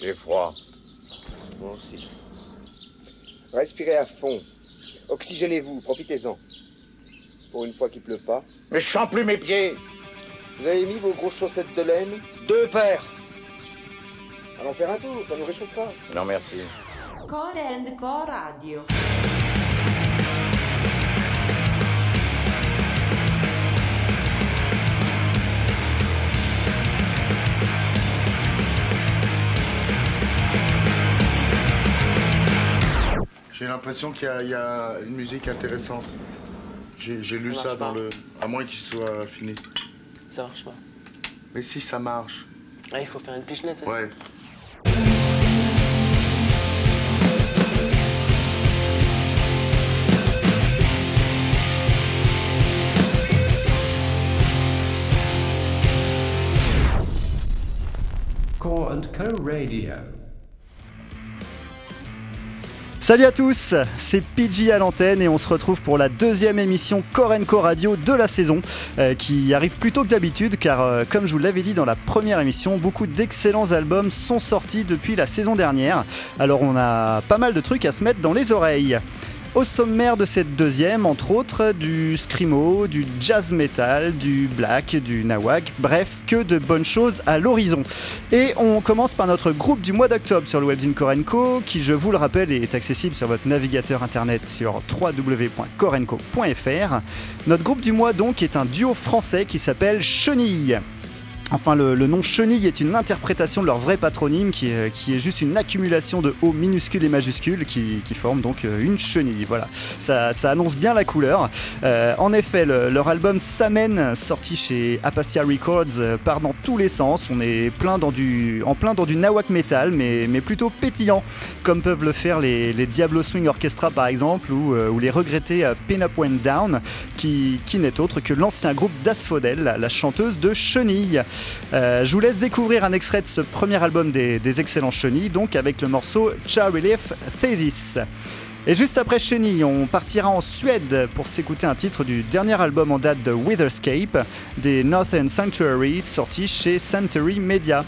J'ai froid. Moi aussi. Respirez à fond. Oxygénez-vous, profitez-en. Pour une fois qu'il pleut pas. Mais je sens plus mes pieds Vous avez mis vos grosses chaussettes de laine? Deux paires Allons faire un tour, ça nous réchauffe pas. Non, merci. Core and Core Radio. L'impression qu'il y, a- il y a une musique intéressante. J'ai lu Ça dans pas. le. À moins qu'il soit fini. Ça marche pas. Mais si ça marche. Ah, il faut faire une pichenette. ça Ouais. Core and Co Radio. Salut à tous, c'est PG à l'antenne et on se retrouve pour la deuxième émission Korenko Radio de la saison euh, qui arrive plus tôt que d'habitude car euh, comme je vous l'avais dit dans la première émission, beaucoup d'excellents albums sont sortis depuis la saison dernière. Alors on a pas mal de trucs à se mettre dans les oreilles. Au sommaire de cette deuxième, entre autres, du screamo, du jazz metal, du black, du nawak, bref, que de bonnes choses à l'horizon. Et on commence par notre groupe du mois d'octobre sur le webzine Korenko, qui, je vous le rappelle, est accessible sur votre navigateur internet sur www.korenko.fr. Notre groupe du mois, donc, est un duo français qui s'appelle Chenille. Enfin, le, nom Chenille est une interprétation de leur vrai patronyme qui est, juste une accumulation de O minuscules et majuscules qui, forment donc euh, une chenille. Voilà, ça, annonce bien la couleur. Euh, en effet, le- leur album Samen, sorti chez Apacia Records, euh, part dans tous les sens. On est plein dans du, en plein dans du nawak metal, mais, plutôt pétillant, comme peuvent le faire les, Diablo Swing Orchestra par exemple, ou, les regrettés Pin Up Went Down, qui, n'est autre que l'ancien groupe d'Asphodel, la chanteuse de Chenille. Euh, je vous laisse découvrir un extrait de ce premier album des, excellents Chenilles, donc avec le morceau Char Relief Thesis. Et juste après Chenille, on partira en Suède pour s'écouter un titre du dernier album en date de Witherscape, des Northern Sanctuary, sorti chez Century Media.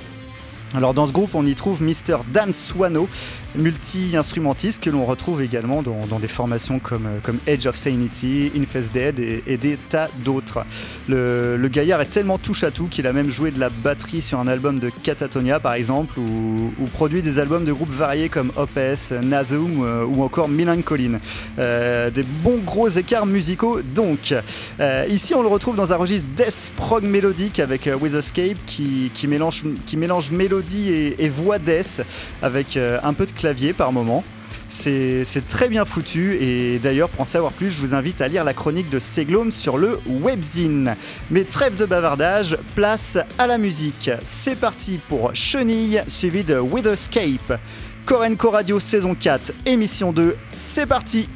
Alors dans ce groupe, on y trouve Mr. Dan Swano, multi-instrumentiste que l'on retrouve également dans, des formations comme, euh, comme Edge of Sanity, Infest Dead et, des tas d'autres. Le, gaillard est tellement touche à tout qu'il a même joué de la batterie sur un album de Catatonia par exemple, ou, produit des albums de groupes variés comme Opes, Nazum euh, ou encore Milancoline. Euh, des bons gros écarts musicaux donc. Euh, ici on le retrouve dans un registre death prog mélodique avec With Escape qui, mélange, mélodie et, et voix death avec un peu de clavier par moment. C'est très bien foutu et d'ailleurs pour en savoir plus je vous invite à lire la chronique de Seglome sur le webzine. Mais trêve de bavardage, place à la musique. C'est parti pour Chenille suivi de Witherscape. Korenko Radio saison 4 émission 2, c'est parti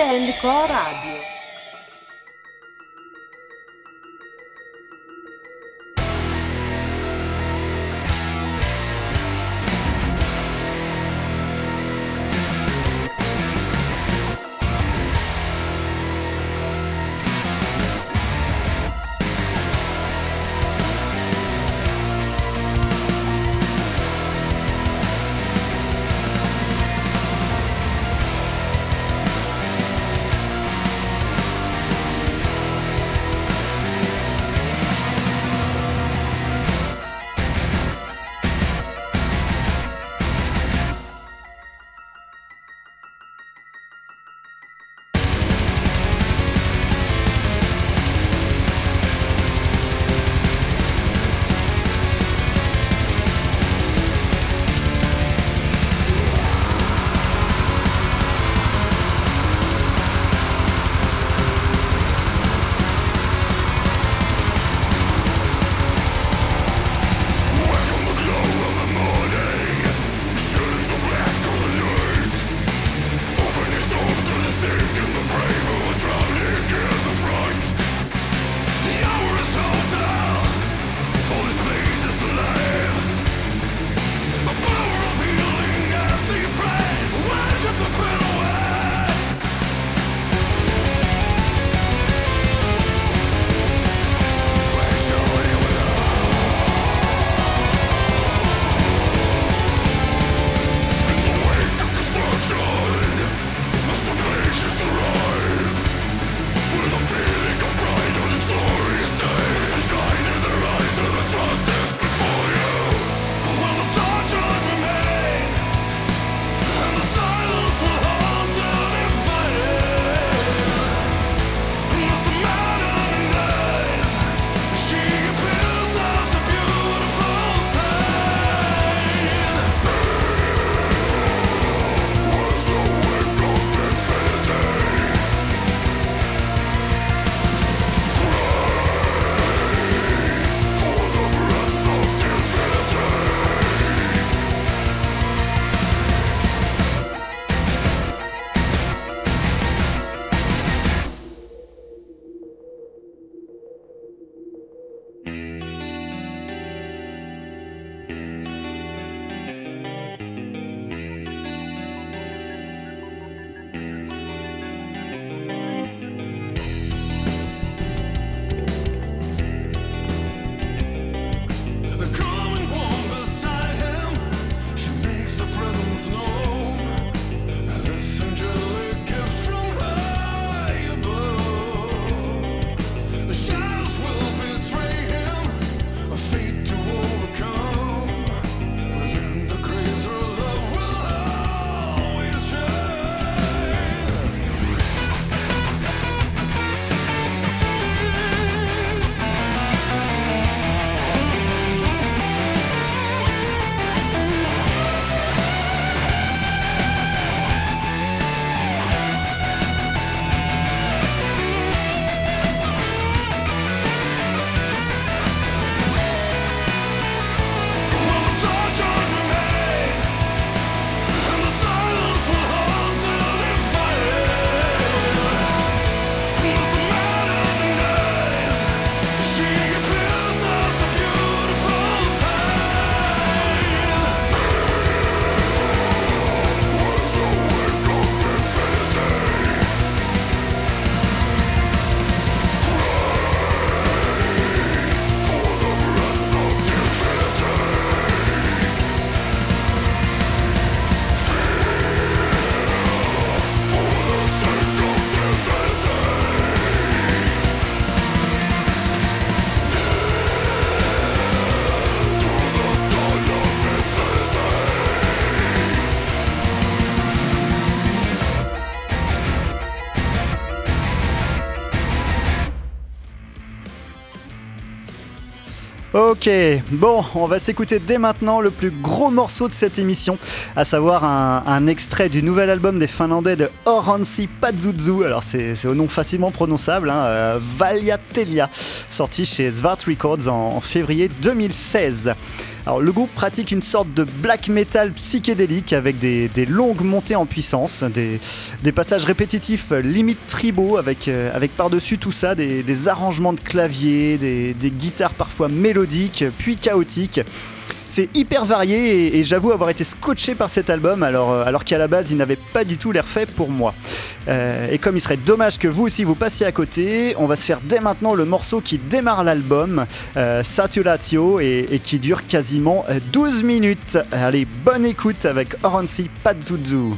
Core and Ok, bon, on va s'écouter dès maintenant le plus gros morceau de cette émission, à savoir un, extrait du nouvel album des Finlandais de Oransi Pazuzu. Alors c'est au nom facilement prononçable, hein, euh, sorti chez Svart Records en février 2016. Le groupe pratique une sorte de black metal psychédélique avec des, longues montées en puissance, des, passages répétitifs limite tribaux avec, euh, avec par-dessus tout ça des, des arrangements de clavier, des guitares parfois mélodiques puis chaotiques. C'est hyper varié et, j'avoue avoir été scotché par cet album alors, euh, alors qu'à la base il n'avait pas du tout l'air fait pour moi. Euh, et comme il serait dommage que vous aussi vous passiez à côté, on va se faire dès maintenant le morceau qui démarre l'album, euh, et, qui dure quasiment euh, 12 minutes. Allez, bonne écoute avec Oransi Pazuzu.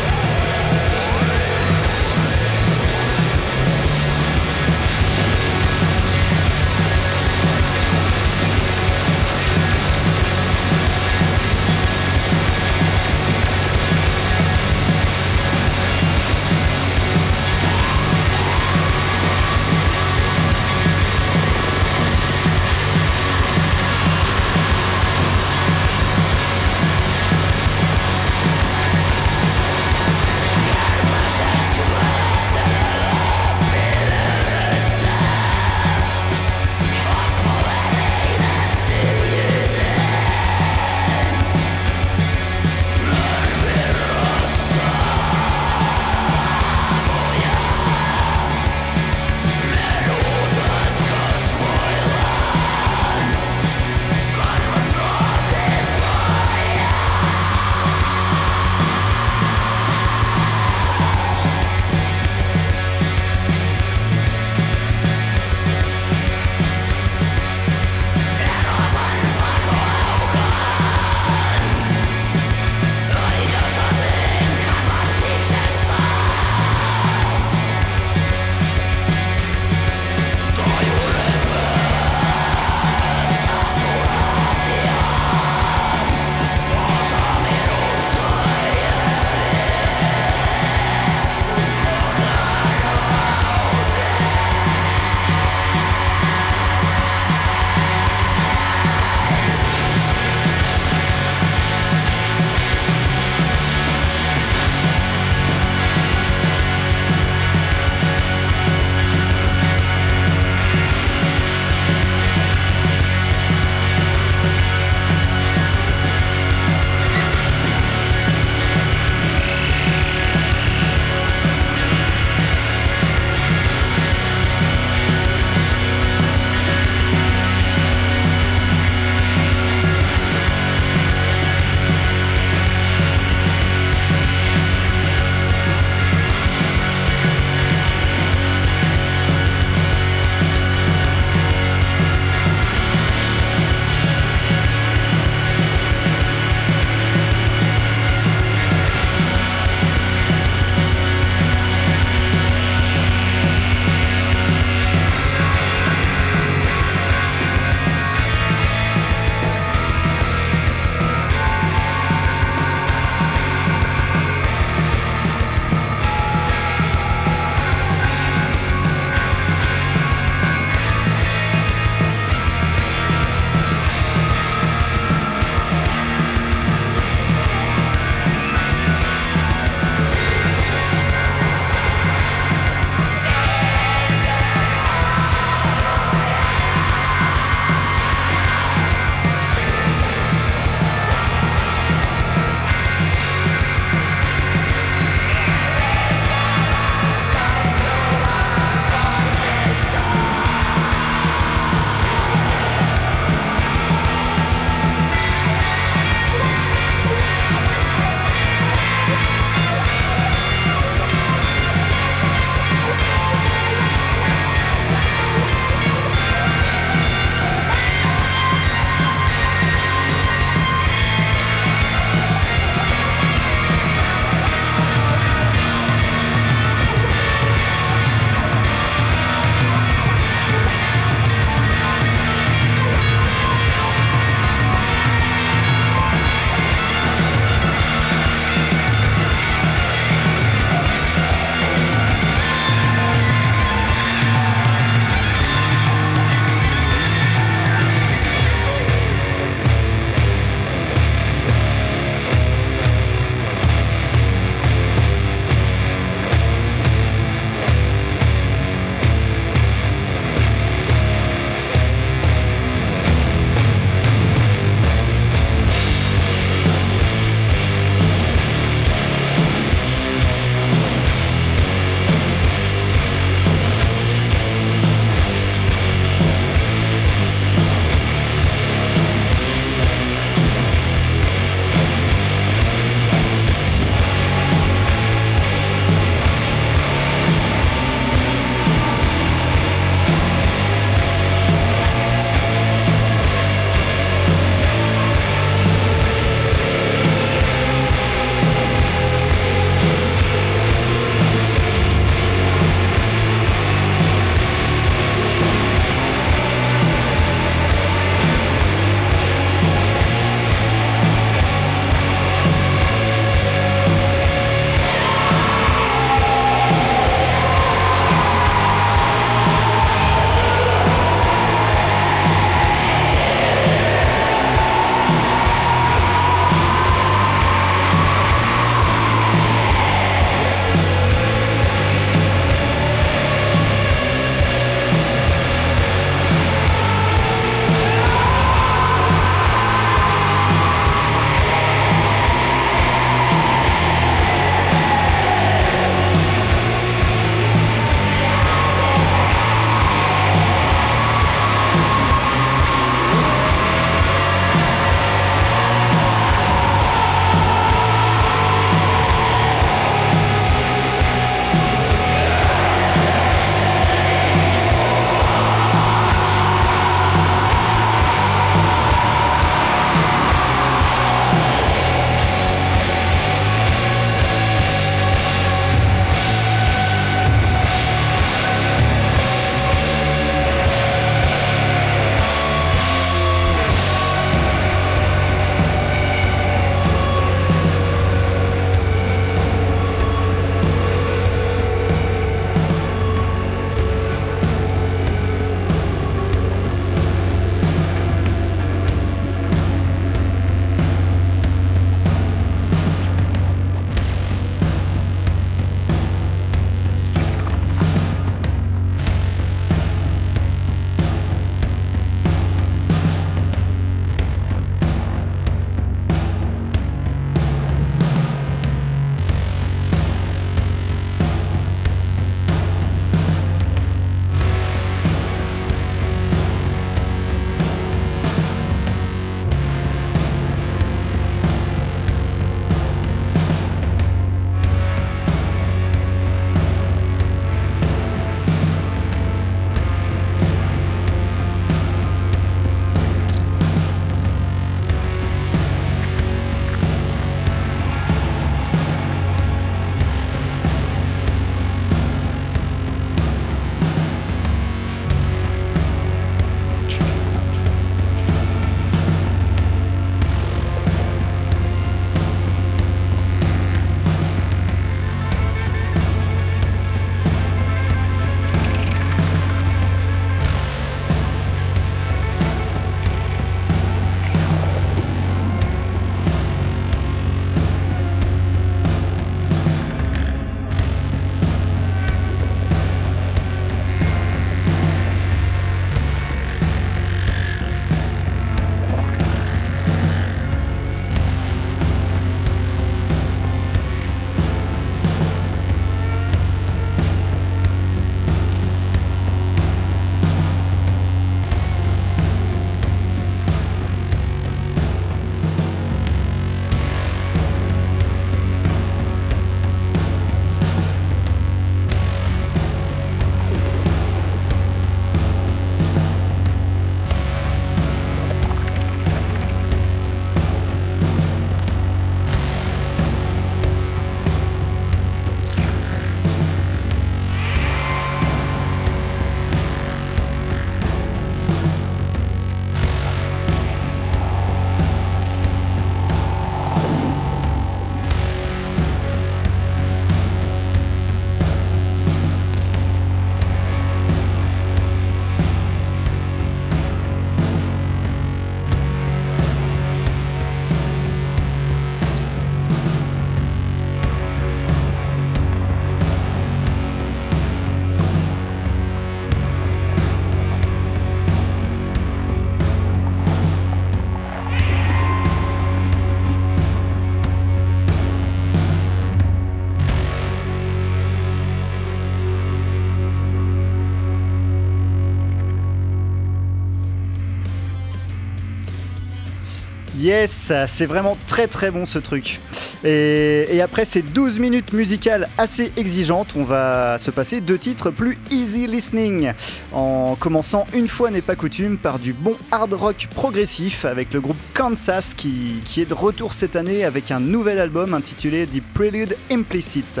Yes, c'est vraiment très très bon ce truc. Et, après ces 12 minutes musicales assez exigeantes, on va se passer deux titres plus easy listening. En commençant une fois n'est pas coutume par du bon hard rock progressif avec le groupe Kansas qui est de retour cette année avec un nouvel album intitulé The Prelude Implicit.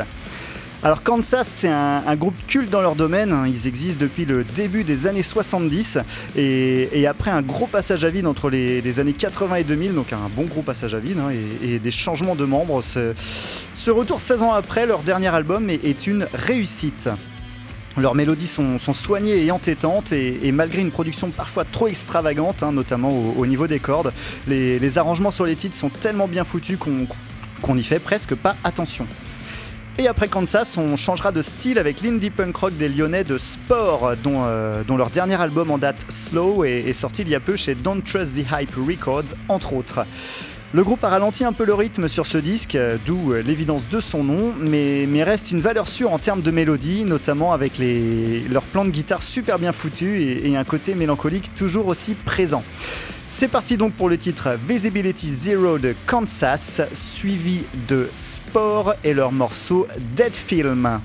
Alors Kansas, c'est un, groupe culte dans leur domaine, hein. ils existent depuis le début des années 70 et, après un gros passage à vide entre les, années 80 et 2000, donc un bon gros passage à vide hein, et, des changements de membres, ce, retour 16 ans après, leur dernier album est, une réussite. Leurs mélodies sont, soignées et entêtantes et, malgré une production parfois trop extravagante, hein, notamment au, au niveau des cordes, les, arrangements sur les titres sont tellement bien foutus qu'on n'y fait presque pas attention. Et après Kansas, on changera de style avec l'indie punk rock des Lyonnais de Sport, dont, euh, leur dernier album en date Slow est sorti il y a peu chez Don't Trust the Hype Records, entre autres. Le groupe a ralenti un peu le rythme sur ce disque, euh, d'où euh, l'évidence de son nom, mais, reste une valeur sûre en termes de mélodie, notamment avec les, leurs plans de guitare super bien foutus et, et un côté mélancolique toujours aussi présent. C'est parti donc pour le titre Visibility Zero de Kansas, suivi de Sport et leur morceau Dead Film.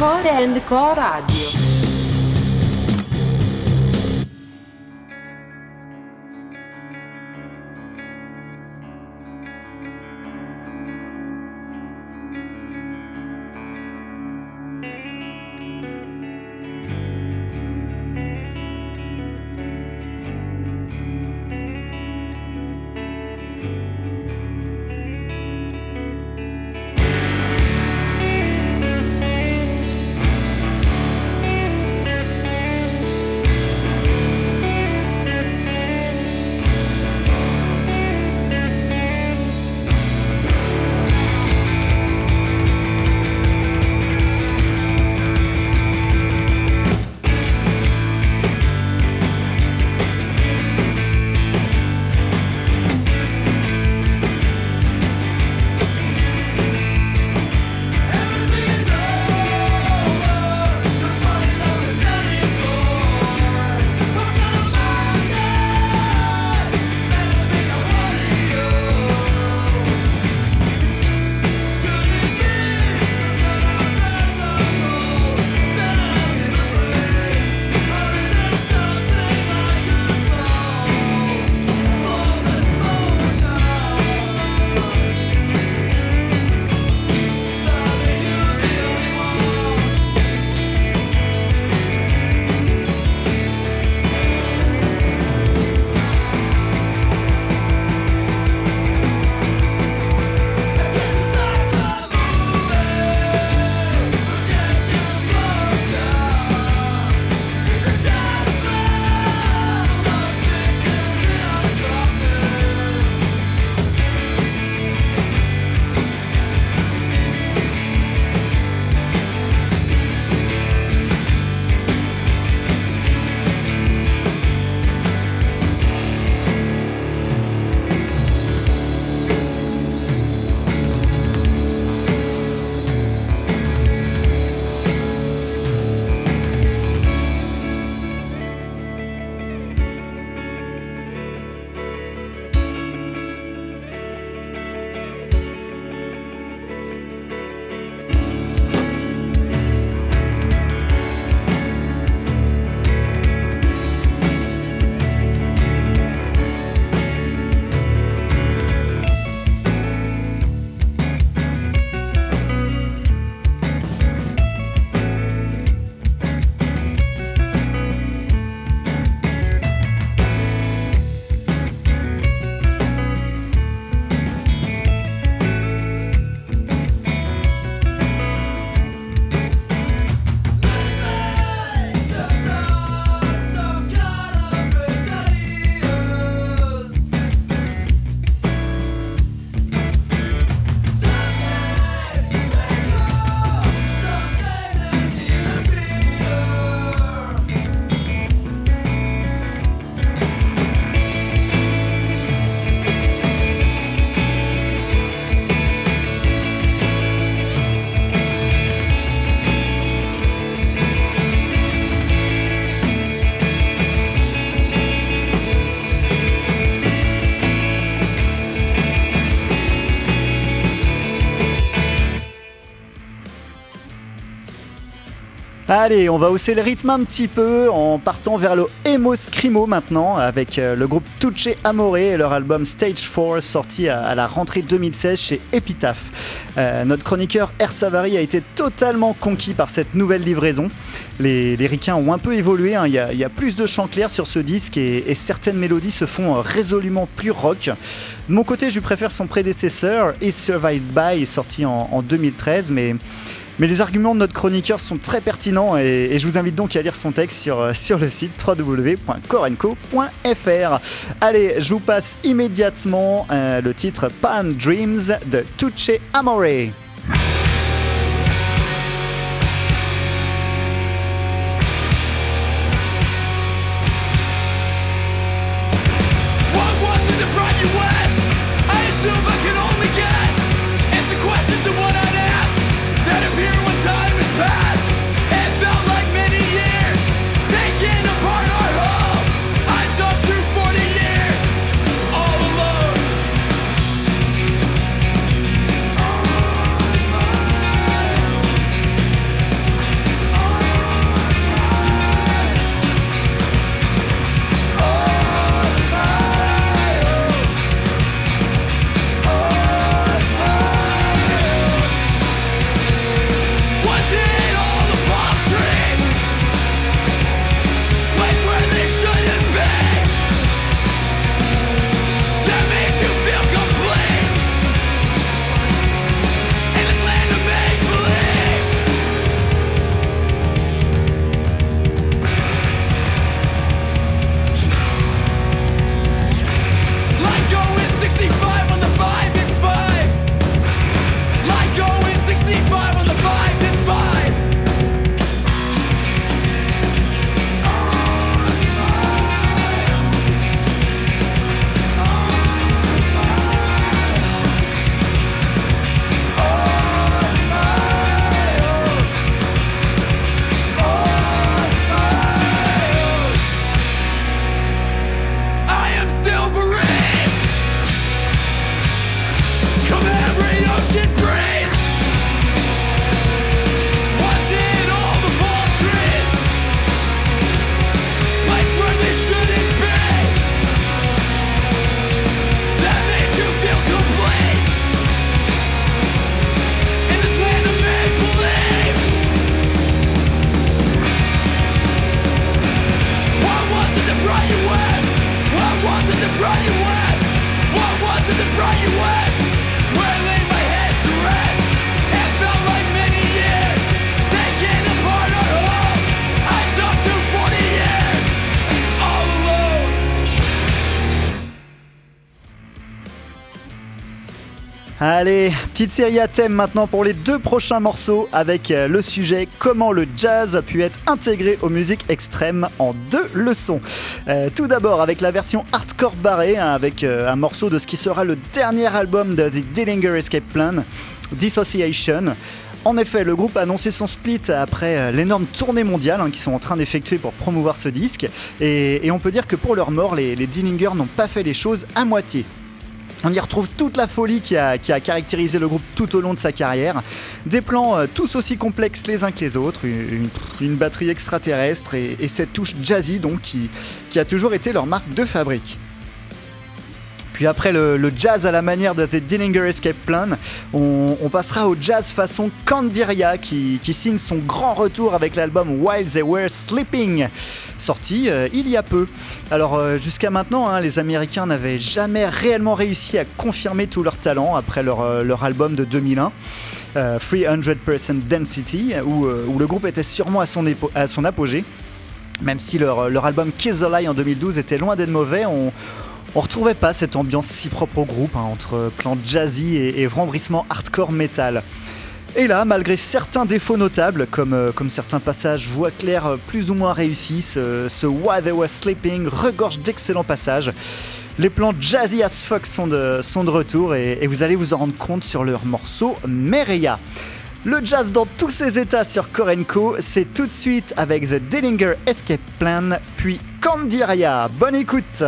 Core and Co Radio. Allez, on va hausser le rythme un petit peu en partant vers le emo scrimo maintenant avec euh, le groupe Tucci Amore et leur album Stage 4 sorti à, la rentrée 2016 chez Epitaph. Euh, notre chroniqueur R. Savary a été totalement conquis par cette nouvelle livraison. Les, les ont un peu évolué, hein. il y, a plus de chants clairs sur ce disque et, certaines mélodies se font euh, résolument plus rock. De mon côté, je préfère son prédécesseur, Is Survived By, sorti en, en 2013, mais mais les arguments de notre chroniqueur sont très pertinents et, je vous invite donc à lire son texte sur, euh, le site www.corenco.fr. Allez, je vous passe immédiatement euh, le titre Pan Dreams de Tucci Amore. Petite série à thème maintenant pour les deux prochains morceaux avec euh, le sujet comment le jazz a pu être intégré aux musiques extrêmes en deux leçons. Euh, tout d'abord avec la version hardcore barrée, hein, avec euh, un morceau de ce qui sera le dernier album de The Dillinger Escape Plan, Dissociation. En effet, le groupe a annoncé son split après l'énorme tournée mondiale hein, qu'ils sont en train d'effectuer pour promouvoir ce disque. Et, on peut dire que pour leur mort, les Dillinger n'ont pas fait les choses à moitié. On y retrouve toute la folie qui a, qui a caractérisé le groupe tout au long de sa carrière. Des plans euh, tous aussi complexes les uns que les autres, une, batterie extraterrestre et, et cette touche jazzy donc qui, qui a toujours été leur marque de fabrique. Puis après le, jazz à la manière de The Dillinger Escape Plan, on, passera au jazz façon Candiria qui, signe son grand retour avec l'album While They Were Sleeping, sorti euh, il y a peu. Alors euh, jusqu'à maintenant, hein, les Américains n'avaient jamais réellement réussi à confirmer tout leur talent après leur, euh, leur album de 2001. euh, 300% Density, où, où le groupe était sûrement à son, à son apogée. Même si leur, leur album Kiss the Lie en 2012 était loin d'être mauvais, on, on retrouvait pas cette ambiance si propre au groupe, hein, entre plan jazzy et, et rembrissement hardcore metal. Et là, malgré certains défauts notables, comme, euh, comme certains passages voix claire euh, plus ou moins réussis, ce, ce While They Were Sleeping regorge d'excellents passages. Les plans jazzy as fuck sont de, sont de retour et, vous allez vous en rendre compte sur leur morceau Mereya. Le jazz dans tous ses états sur Korenko, c'est tout de suite avec The Dillinger Escape Plan, puis Candiria. Bonne écoute!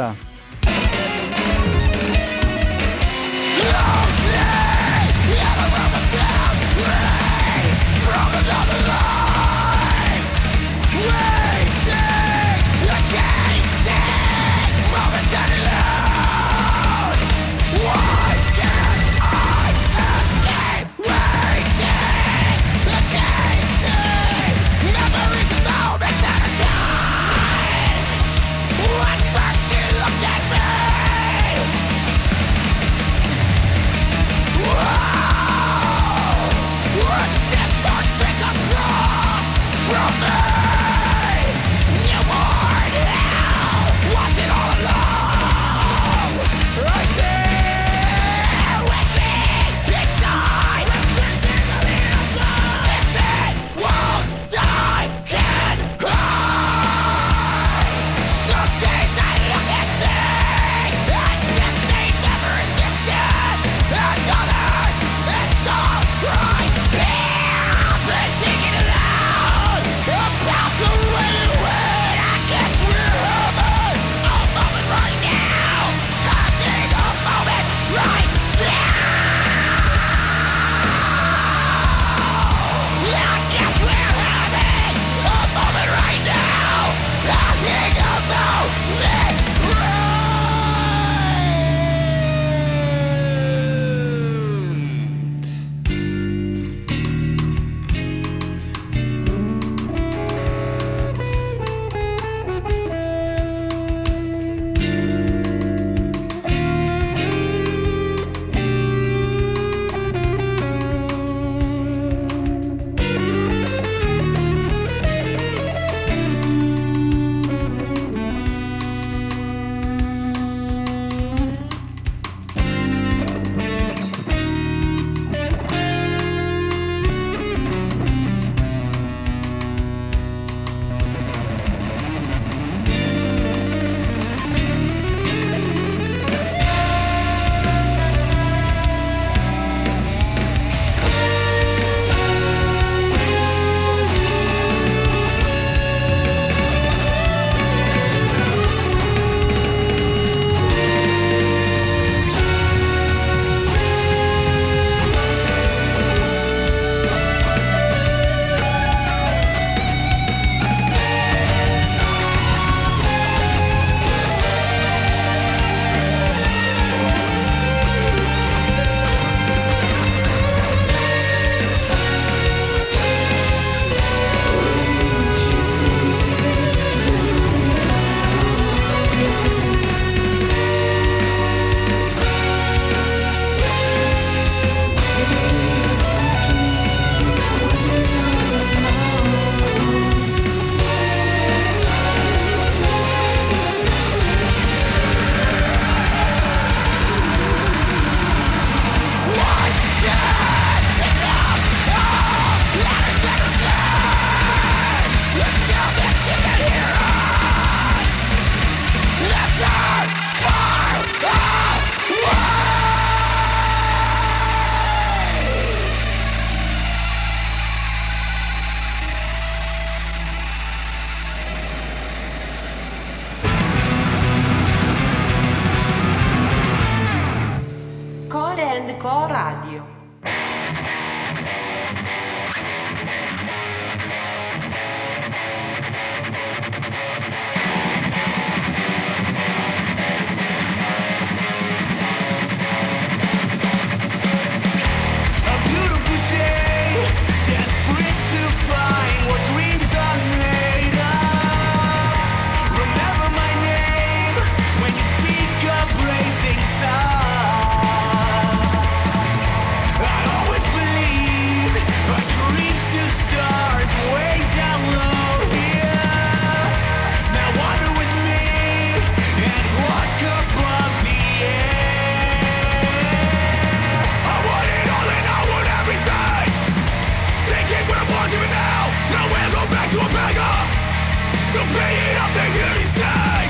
Up, they hear me say.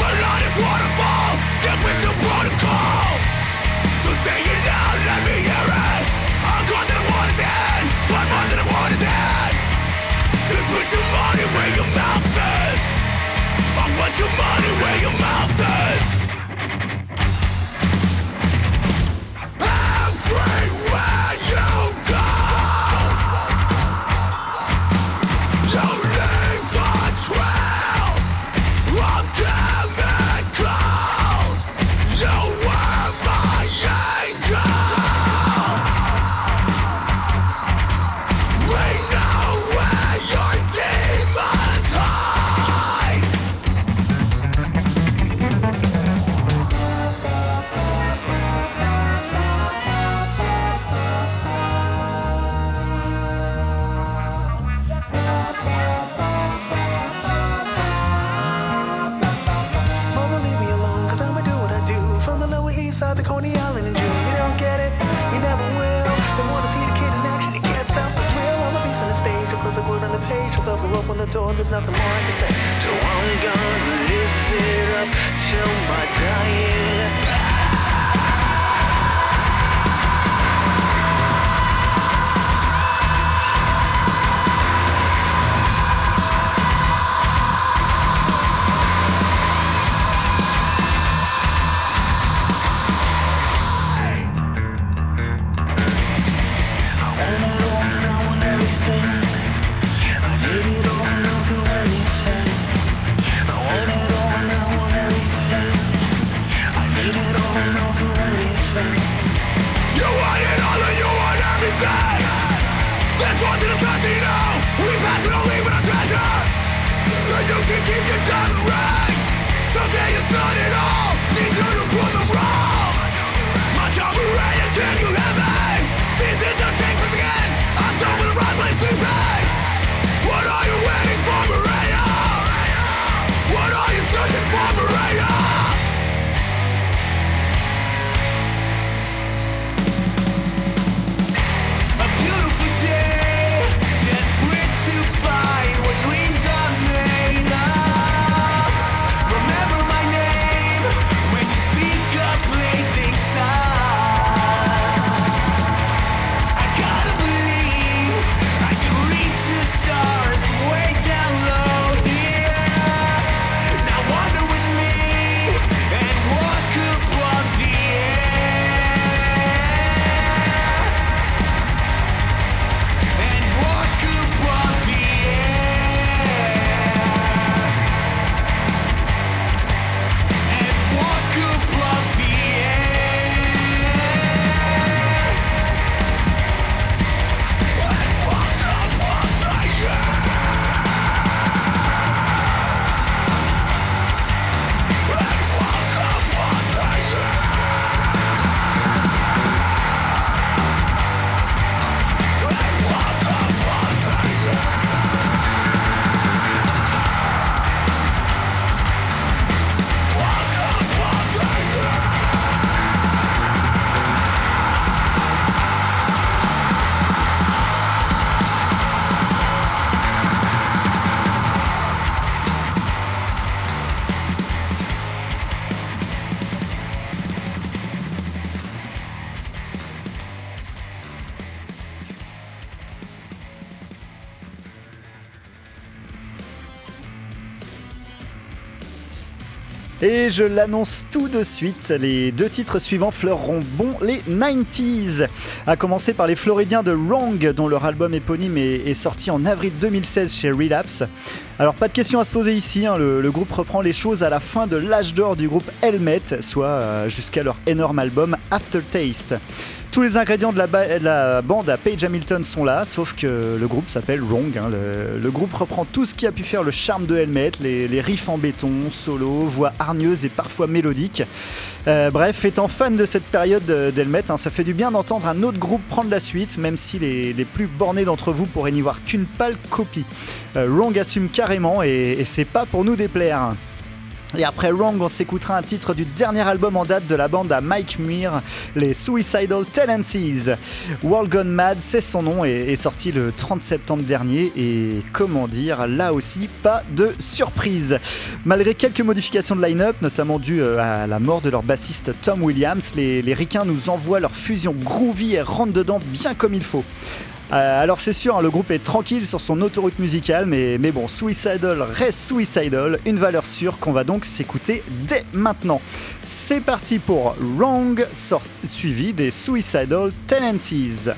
Learn on it waterfalls, get with the protocol. So say it loud, let me hear it. I'm gone I wanted then, one more than I wanted then. Then put your money where your mouth is. I want your money where your mouth is. Door, there's nothing more I can say. So I'm gonna live it up till my dying. You all and you want everything. Know. We only with treasure. So you can keep your diamond rings. Some say it's not at all. Need to them wrong. Can you me? Seasons once again. Place sleeping. What are you waiting for, Maria? What are you searching for, Maria? Et je l'annonce tout de suite, les deux titres suivants fleureront bon les 90s. À commencer par les Floridiens de Wrong, dont leur album éponyme est, sorti en avril 2016 chez Relapse. Alors pas de question à se poser ici, hein, le, le groupe reprend les choses à la fin de l'âge d'or du groupe Helmet, soit euh, jusqu'à leur énorme album Aftertaste. Tous les ingrédients de la, ba- de la bande à Page Hamilton sont là, sauf que le groupe s'appelle Wrong. hein. Le, groupe reprend tout ce qui a pu faire le charme de Helmet, les, riffs en béton, solo, voix hargneuses et parfois mélodiques. Euh, bref, étant fan de cette période euh, d'Helmet, hein, ça fait du bien d'entendre un autre groupe prendre la suite, même si les, plus bornés d'entre vous pourraient n'y voir qu'une pâle copie. Euh, Wrong assume carrément et c'est pas pour nous déplaire. Et après Wrong, on s'écoutera un titre du dernier album en date de la bande à Mike Muir, les Suicidal Tendencies. World Gone Mad, c'est son nom, et est sorti le 30 septembre dernier. Et comment dire, là aussi, pas de surprise. Malgré quelques modifications de line-up, notamment dues euh, à la mort de leur bassiste Tom Williams, les, les nous envoient leur fusion groovy et rentrent dedans bien comme il faut. Euh, alors c'est sûr, hein, le groupe est tranquille sur son autoroute musicale, mais, bon, Suicidal reste Suicidal, une valeur sûre qu'on va donc s'écouter dès maintenant. C'est parti pour Wrong, suivi des Suicidal Tendencies.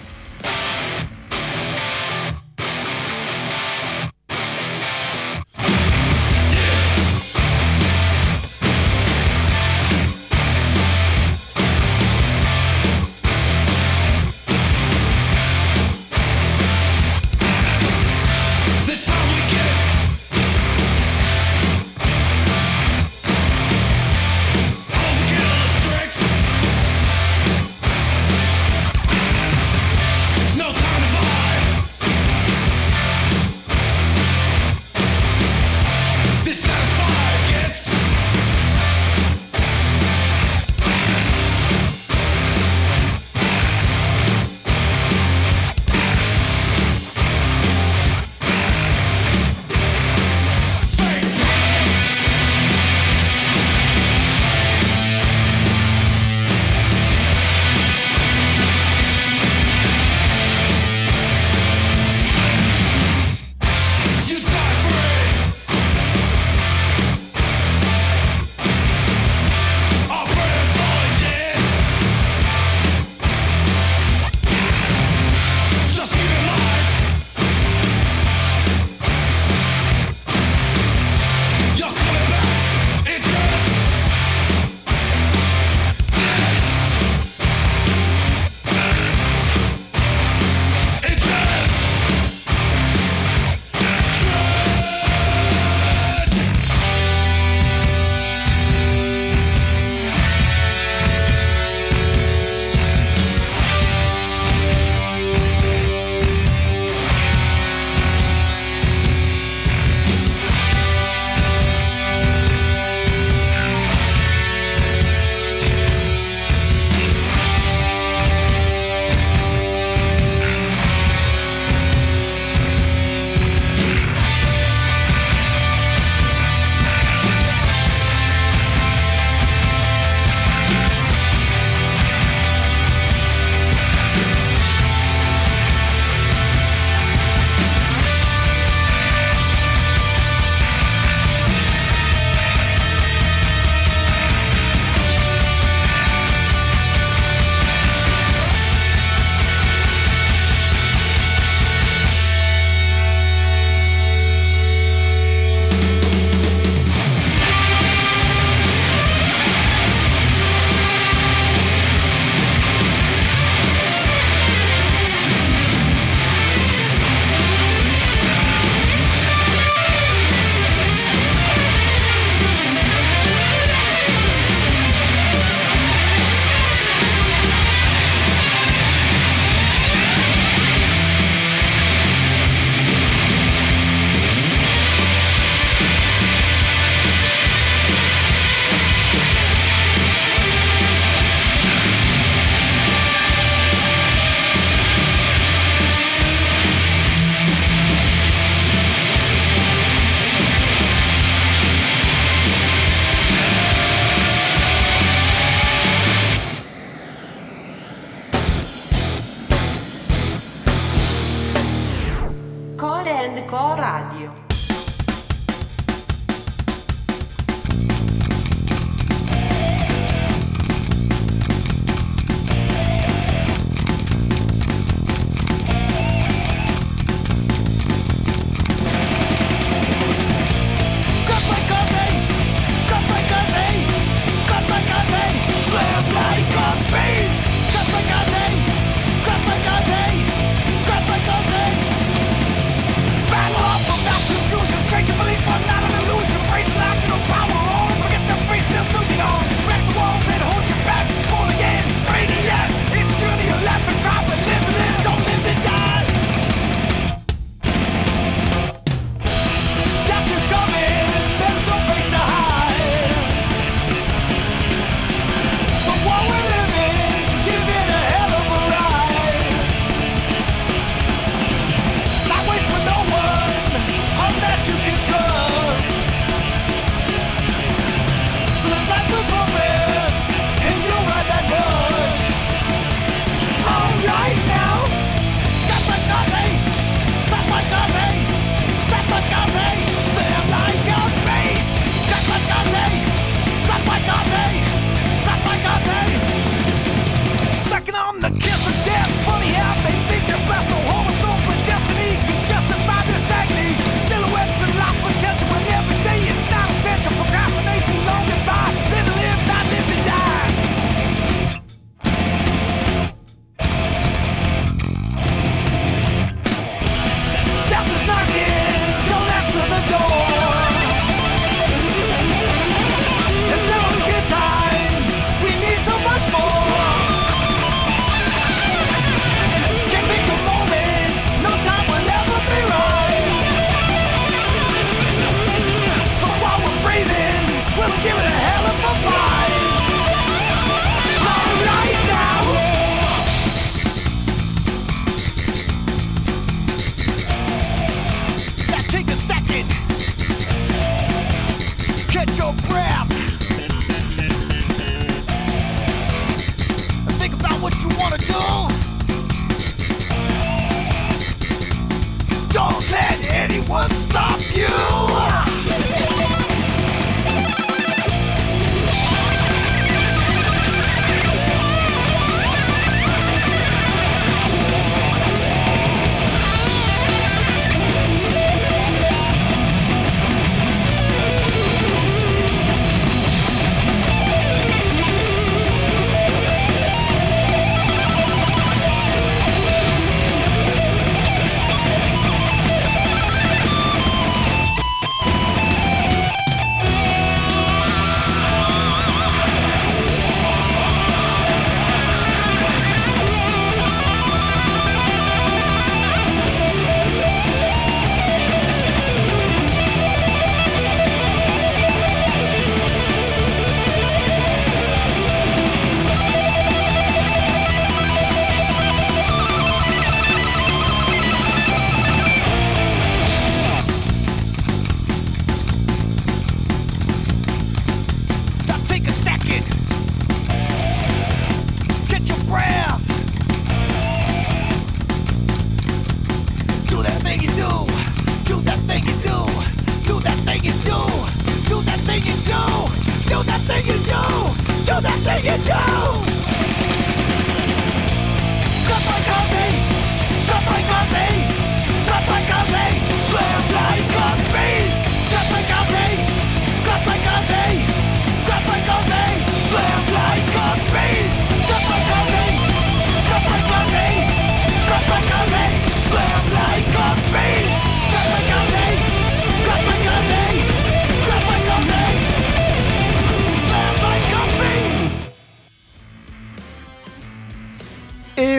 Never do.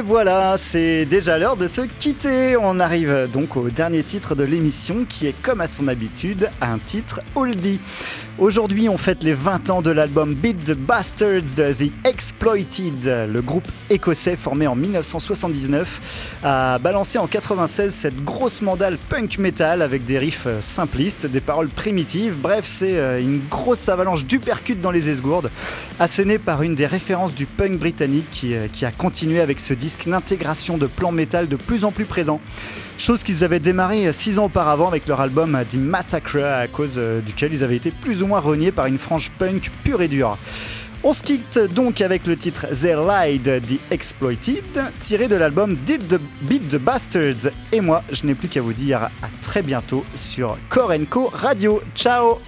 Voilà, c'est déjà l'heure de se quitter. On arrive donc au dernier titre de l'émission qui est comme à son habitude un titre oldie. Aujourd'hui, on fête les 20 ans de l'album Beat the Bastards de The Exploited. Le groupe écossais formé en 1979 a balancé en 96 cette grosse mandale punk metal avec des riffs euh, simplistes, des paroles primitives. Bref, c'est euh, une grosse avalanche d'upercute dans les esgourdes, assénée par une des références du punk britannique qui, euh, qui a continué avec ce disque l'intégration de plans métal de plus en plus présents. Chose qu'ils avaient démarré 6 ans auparavant avec leur album The Massacre, à cause euh, duquel ils avaient été plus ou moins reniés par une frange punk pure et dure. On se quitte donc avec le titre They Lied The Exploited, tiré de l'album Did the Beat the Bastards. Et moi, je n'ai plus qu'à vous dire à très bientôt sur Korenko Radio. Ciao